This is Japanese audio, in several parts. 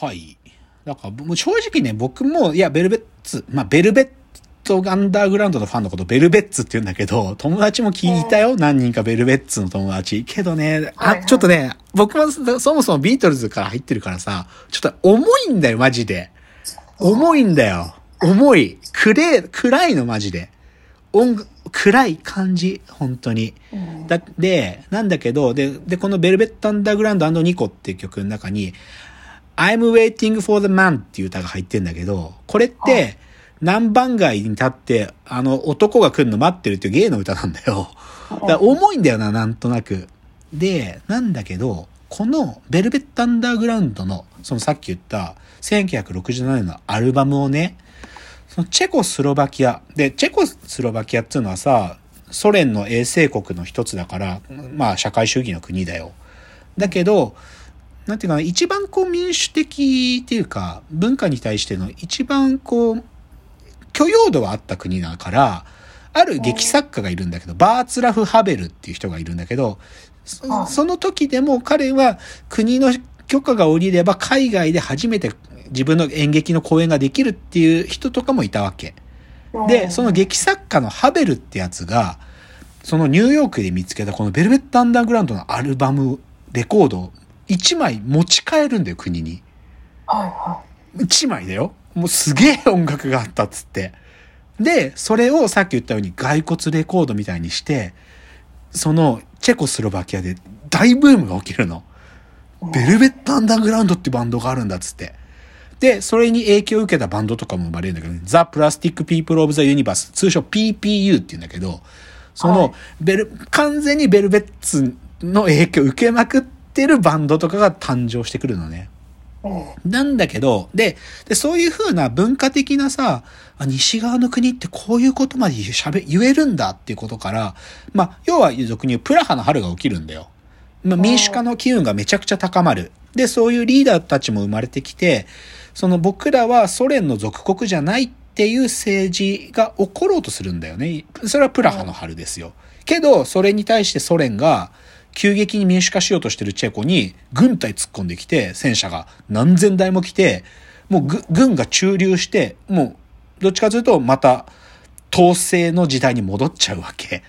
はい。だから、もう正直ね、僕も、いや、ベルベッツ、まあ、ベルベットアンダーグラウンドのファンのことベルベッツって言うんだけど、友達も聞いたよ。何人かベルベッツの友達。けどね、はいあ、はいちょっとね、僕もそもそもビートルズから入ってるからさ、ちょっと重いんだよ、マジで。重いんだよ。重い。暗い、暗いの、マジで。音楽、暗い感じ、本当に。うんだで、なんだけど、で、で、このベルベットアンダーグラウンドニコっていう曲の中に、I'm waiting for the man っていう歌が入ってんだけど、これっはて、南番街に立って、あの、男が来るの待ってるっていう芸の歌なんだよ。だから重いんだよな、なんとなく。で、なんだけど、このベルベットアンダーグラウンドの、そのさっき言った1967年のアルバムをね、そのチェコスロバキア。で、チェコスロバキアっていうのはさ、ソ連の衛星国の一つだから、まあ社会主義の国だよ。だけど、なんていうかな、一番こう民主的っていうか、文化に対しての一番こう、許容度はあった国だから、ある劇作家がいるんだけど、バーツラフ・ハベルっていう人がいるんだけど、そはいその時でも彼は国の許可が下りれば海外で初めて自分の演劇の公演ができるっていう人とかもいたわけ。で、その劇作家のハベルってやつが、そのニューヨークで見つけたこのベルベット・アンダーグラウンドのアルバム、レコードを1枚持ち帰るんだよ、国に。はいは1枚だよ。もうすげえ音楽があったっつって。で、それをさっき言ったように骸骨レコードみたいにして、そのチェコスロバキアで大ブームが起きるの。ベルベット・アンダーグラウンドってバンドがあるんだっつって。で、それに影響を受けたバンドとかも生まれるんだけど、ザ・プラスティック・ピープル・オブ・ザ・ユニバース、通称 PPU って言うんだけど、そはいの、ベル、完全にベルベッツの影響を受けまくってるバンドとかが誕生してくるのね。なんだけど、で、で、そういう風な文化的なさ、あ西側の国ってこういうことまで喋、言えるんだっていうことから、まあ、要は俗に言うプラハの春が起きるんだよ。まあ、民主化の機運がめちゃくちゃ高まる。で、そういうリーダーたちも生まれてきて、その僕らはソ連の属国じゃないっていう政治が起ころうとするんだよね。それはプラハの春ですよ。けど、それに対してソ連が、急激に民主化しようとしてるチェコに軍隊突っ込んできて、戦車が何千台も来て、もうぐ軍が駐留して、もうどっちかというとまた統制の時代に戻っちゃうわけ。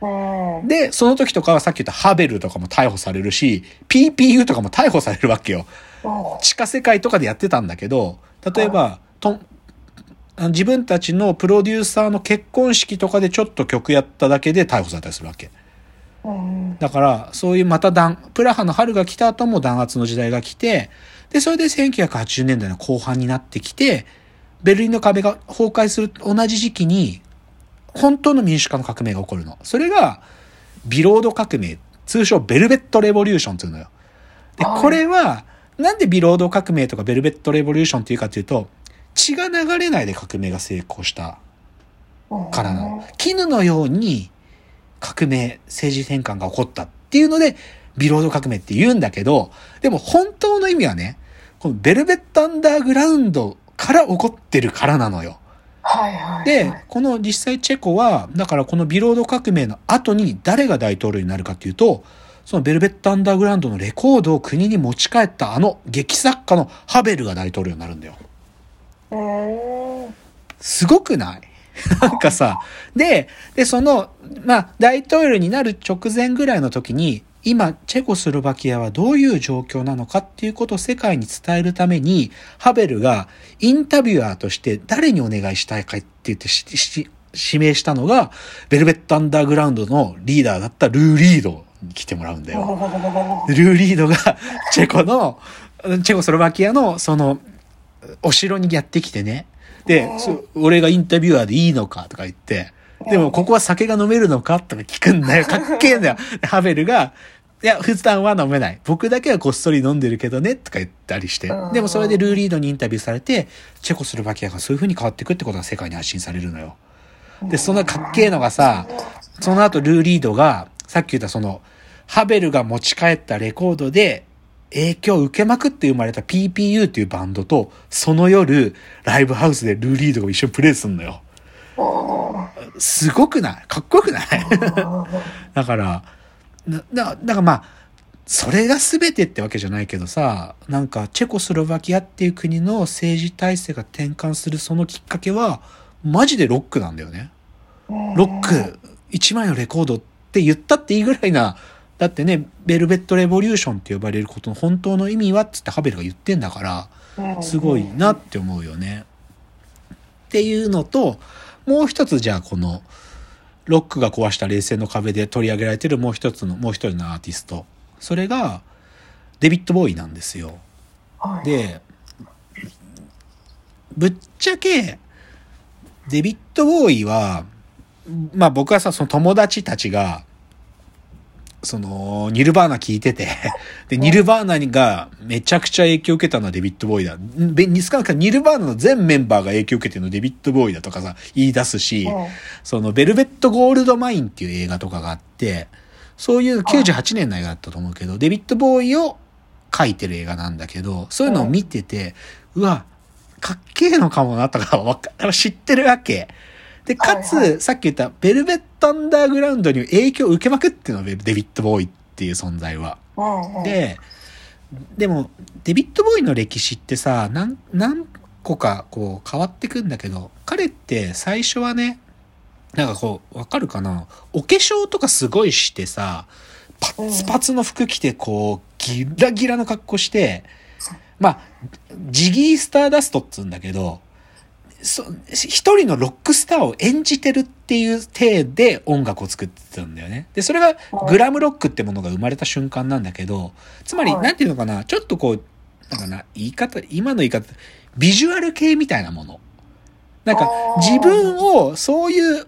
うんで、その時とかはさっき言ったハベルとかも逮捕されるし、PPU とかも逮捕されるわけよ。地下世界とかでやってたんだけど、例えば、と自分たちのプロデューサーの結婚式とかでちょっと曲やっただけで逮捕されたりするわけ。うんだから、そういうまた弾、プラハの春が来た後も弾圧の時代が来て、で、それで1980年代の後半になってきて、ベルリンの壁が崩壊する同じ時期に、本当の民主化の革命が起こるの。それが、ビロード革命、通称ベルベットレボリューションっていうのよ。で、はいこれは、なんでビロード革命とかベルベットレボリューションっていうかっていうと、血が流れないで革命が成功したうんからなの。絹のように革命、政治転換が起こったっていうので、ビロード革命って言うんだけど、でも本当の意味はね、このベルベットアンダーグラウンドから起こってるからなのよ。はいはい。で、この実際チェコは、だからこのビロード革命の後に誰が大統領になるかっていうと、そのベルベットアンダーグラウンドのレコードを国に持ち帰ったあの劇作家のハベルが大統領になるんだよ。うんすごくない？なんかさ、で、で、その、まあ、大統領になる直前ぐらいの時に、今、チェコスロバキアはどういう状況なのかっていうことを世界に伝えるために、ハベルがインタビュアーとして誰にお願いしたいかって言ってしし指名したのが、ベルベットアンダーグラウンドのリーダーだったルー・リードに来てもらうんだよ。ルー・リードがチェコの、チェコスロバキアのその、お城にやってきてね。で、そ俺がインタビュアーでいいのかとか言って、でもここは酒が飲めるのかとか聞くんだよ。かっけえんだよ。でハベルが、いや、普段は飲めない。僕だけはこっそり飲んでるけどね、とか言ったりして。でもそれでルーリードにインタビューされて、チェコスロバキアがそういう風に変わっていくってことが世界に発信されるのよ。で、そのかっけえのがさ、その後ルーリードが、さっき言ったその、ハベルが持ち帰ったレコードで、影響を受けまくって生まれた PPU っていうバンドと、その夜、ライブハウスでルーリードが一緒にプレイすんのよ。すごくない？かっこよくない？だから、なだだからまあ、それが全てってわけじゃないけどさ、なんかチェコスロバキアっていう国の政治体制が転換するそのきっかけは、マジでロックなんだよね。ロック、1枚のレコードって言ったっていいぐらいな、だってね、ベルベットレボリューションって呼ばれることの本当の意味はっつってハベルが言ってんだから、すごいなって思うよね。っていうのと、もう一つじゃあこの、ロックが壊した冷戦の壁で取り上げられてるもう一つの、もう一人のアーティスト。それが、デビッド・ボーイなんですよ。はい、で、ぶっちゃけ、デビッド・ボーイは、まあ僕はさ、その友達たちが、その、ニルバーナ聞いてて、で、ニルバーナがめちゃくちゃ影響を受けたのはデビッド・ボーイだ。べ少なくともニルバーナの全メンバーが影響を受けてるのはデビッド・ボーイだとかさ、言い出すし、うんその、ベルベット・ゴールド・マインっていう映画とかがあって、そういう98年の映画だったと思うけど、デビッド・ボーイを描いてる映画なんだけど、そういうのを見てて、うわ、かっけえのかもなとかわか知ってるわけ。で、かつ、はいはさっき言った、ベルベット・アンダーグラウンドに影響を受けまくってるの、デビッド・ボーイっていう存在は。うんうん、で、でも、デビッド・ボーイの歴史ってさ、何、何個かこう変わってくんだけど、彼って最初はね、なんかこう、わかるかな？お化粧とかすごいしてさ、パッツパツの服着てこう、ギラギラの格好して、まあ、ジギー・スターダストっつうんだけど、そ一人のロックスターを演じてるっていう体で音楽を作ってたんだよね。で、それがグラムロックってものが生まれた瞬間なんだけど、つまり、はいなんていうのかな、ちょっとこう、なんかな、言い方、今の言い方、ビジュアル系みたいなもの。なんか自分を、そういう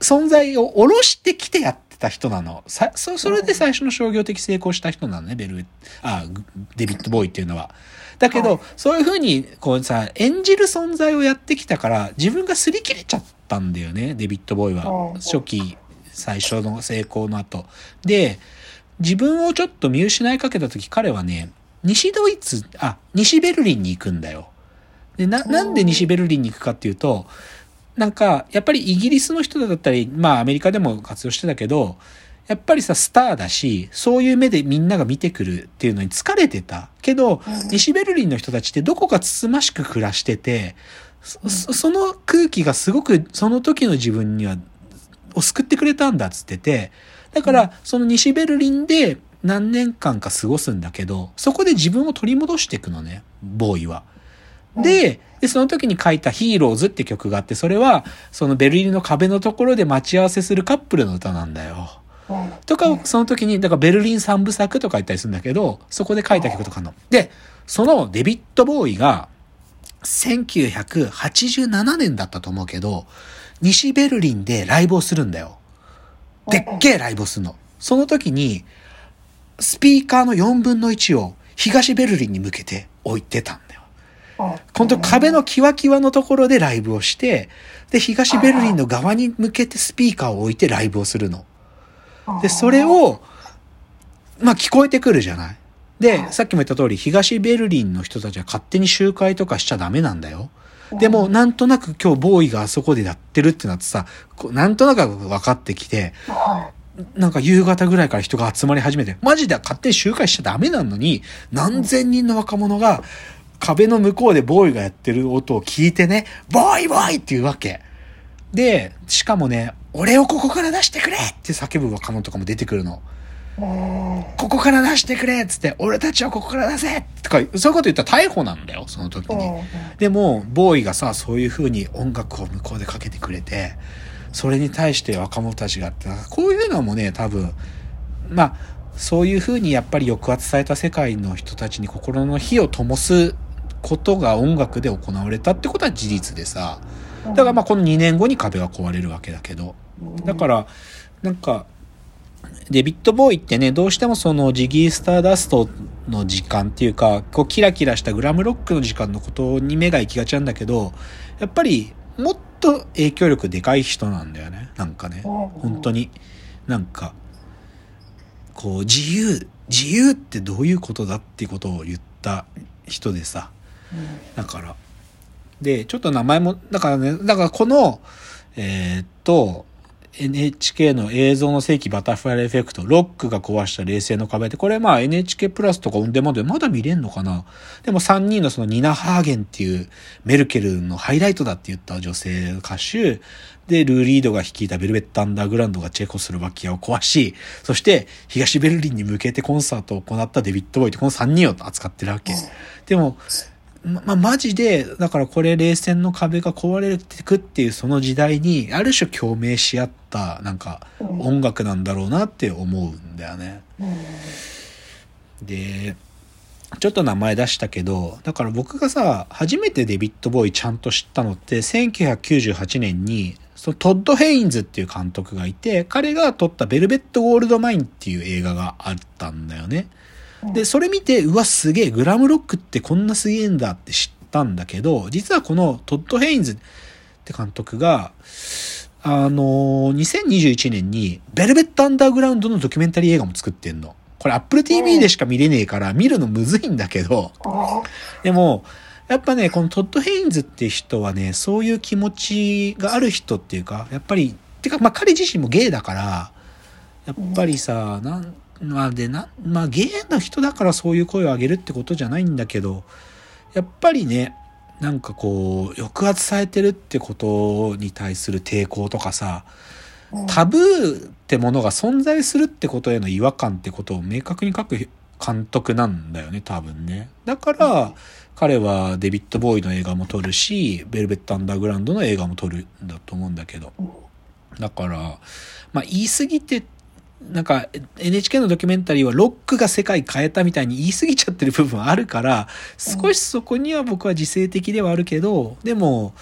存在を下ろしてきてやってた人なの。さ、そ、それで最初の商業的成功した人なのね、ベル、あ、グデビッド・ボーイっていうのは。だけど、はいそういうふうに、こうさ、演じる存在をやってきたから、自分が擦り切れちゃったんだよね、デビッド・ボーイはうん。初期、最初の成功の後。で、自分をちょっと見失いかけた時、彼はね、西ドイツ、あ、西ベルリンに行くんだよ。で、な、なんで西ベルリンに行くかっていうと、なんか、やっぱりイギリスの人だったり、まあアメリカでも活用してたけど、やっぱりさ、スターだし、そういう目でみんなが見てくるっていうのに疲れてた。けど、うん西ベルリンの人たちってどこかつつましく暮らしてて、そそその空気がすごくその時の自分には、を救ってくれたんだっつってて、だから、その西ベルリンで何年間か過ごすんだけど、そこで自分を取り戻していくのね、ボーイは。で、で、その時に書いたヒーローズって曲があって、それは、そのベルリンの壁のところで待ち合わせするカップルの歌なんだよ。うんとか、その時に、だからベルリン三部作とか言ったりするんだけど、そこで書いた曲とかの。で、そのデビッド・ボーイが、1987年だったと思うけど、西ベルリンでライブをするんだよ。でっけえライブをするの。その時に、スピーカーの4分の1を東ベルリンに向けて置いてたんだよ。うん本当壁のキワキワのところでライブをして、で、東ベルリンの側に向けてスピーカーを置いてライブをするの。で、それを、まあ聞こえてくるじゃない。で、さっきも言った通り、東ベルリンの人たちは勝手に集会とかしちゃダメなんだよ。でも、なんとなく今日ボーイがあそこでやってるってなってさ、なんとなく分かってきて、はなんか夕方ぐらいから人が集まり始めて、マジで勝手に集会しちゃダメなのに、何千人の若者が壁の向こうでボーイがやってる音を聞いてね、ボーイボーイって言うわけ。で、しかもね、俺をここから出してくれって叫ぶ若者とかも出てくるの。ここから出してくれっつって、俺たちをここから出せとか、そういうこと言ったら逮捕なんだよ、その時に。でも、ボーイがさ、そういう風に音楽を向こうでかけてくれて、それに対して若者たちがって、こういうのもね、多分、まあ、そういう風にやっぱり抑圧された世界の人たちに心の火を灯すことが音楽で行われたってことは事実でさ、だからまあこの2年後に壁は壊れるわけだけど、だから、なんか、デビッド・ボーイってね、どうしてもそのジギー・スターダストの時間っていうか、こうキラキラしたグラムロックの時間のことに目が行きがちなんだけど、やっぱりもっと影響力でかい人なんだよね。なんかね。本当に。なんか、こう自由、自由ってどういうことだっていうことを言った人でさ。だから。で、ちょっと名前も、だからね、だからこの、えーっと、NHK の映像の世紀バタフライエフェクト、ロックが壊した冷静の壁って、これまあ NHK プラスとかオンデマンドでまだ見れんのかなでも3人のそのニナ・ハーゲンっていうメルケルのハイライトだって言った女性歌手、で、ルーリードが率いたベルベット・アンダーグラウンドがチェコスロバキアを壊し、そして東ベルリンに向けてコンサートを行ったデビッド・ボウイってこの3人を扱ってるわけ。でも、ま、まあ、マジで、だからこれ冷戦の壁が壊れていくっていうその時代に、ある種共鳴し合った、なんか、音楽なんだろうなって思うんだよね。で、ちょっと名前出したけど、だから僕がさ、初めてデビッド・ボウイちゃんと知ったのって、1998年に、そのトッド・ヘインズっていう監督がいて、彼が撮ったベルベット・ゴールド・マインっていう映画があったんだよね。で、それ見て、うわ、すげえ、グラムロックってこんなすげえんだって知ったんだけど、実はこのトッド・ヘインズって監督が、あのー2021年に、ベルベット・アンダーグラウンドのドキュメンタリー映画も作ってんの。これ Apple TV でしか見れねえから、見るのむずいんだけど、でも、やっぱね、このトッド・ヘインズって人はね、そういう気持ちがある人っていうか、やっぱり、てか、まあ彼自身もゲイだから、やっぱりさ、なん、まあでな、まあゲイな人だからそういう声を上げるってことじゃないんだけど、やっぱりね、なんかこう、抑圧されてるってことに対する抵抗とかさ、タブーってものが存在するってことへの違和感ってことを明確に書く監督なんだよね、多分ね。だから、彼はデビッド・ボーイの映画も撮るし、ベルベット・アンダーグラウンドの映画も撮るんだと思うんだけど。だから、まあ言い過ぎて、なんか NHK のドキュメンタリーはロックが世界変えたみたいに言い過ぎちゃってる部分あるから、少しそこには僕は自制的ではあるけど、でも、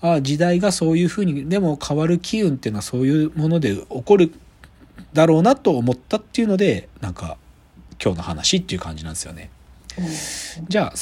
あ時代がそういうふうに、でも変わる機運っていうのはそういうもので起こるだろうなと思ったっていうので、なんか今日の話っていう感じなんですよね。じゃあ、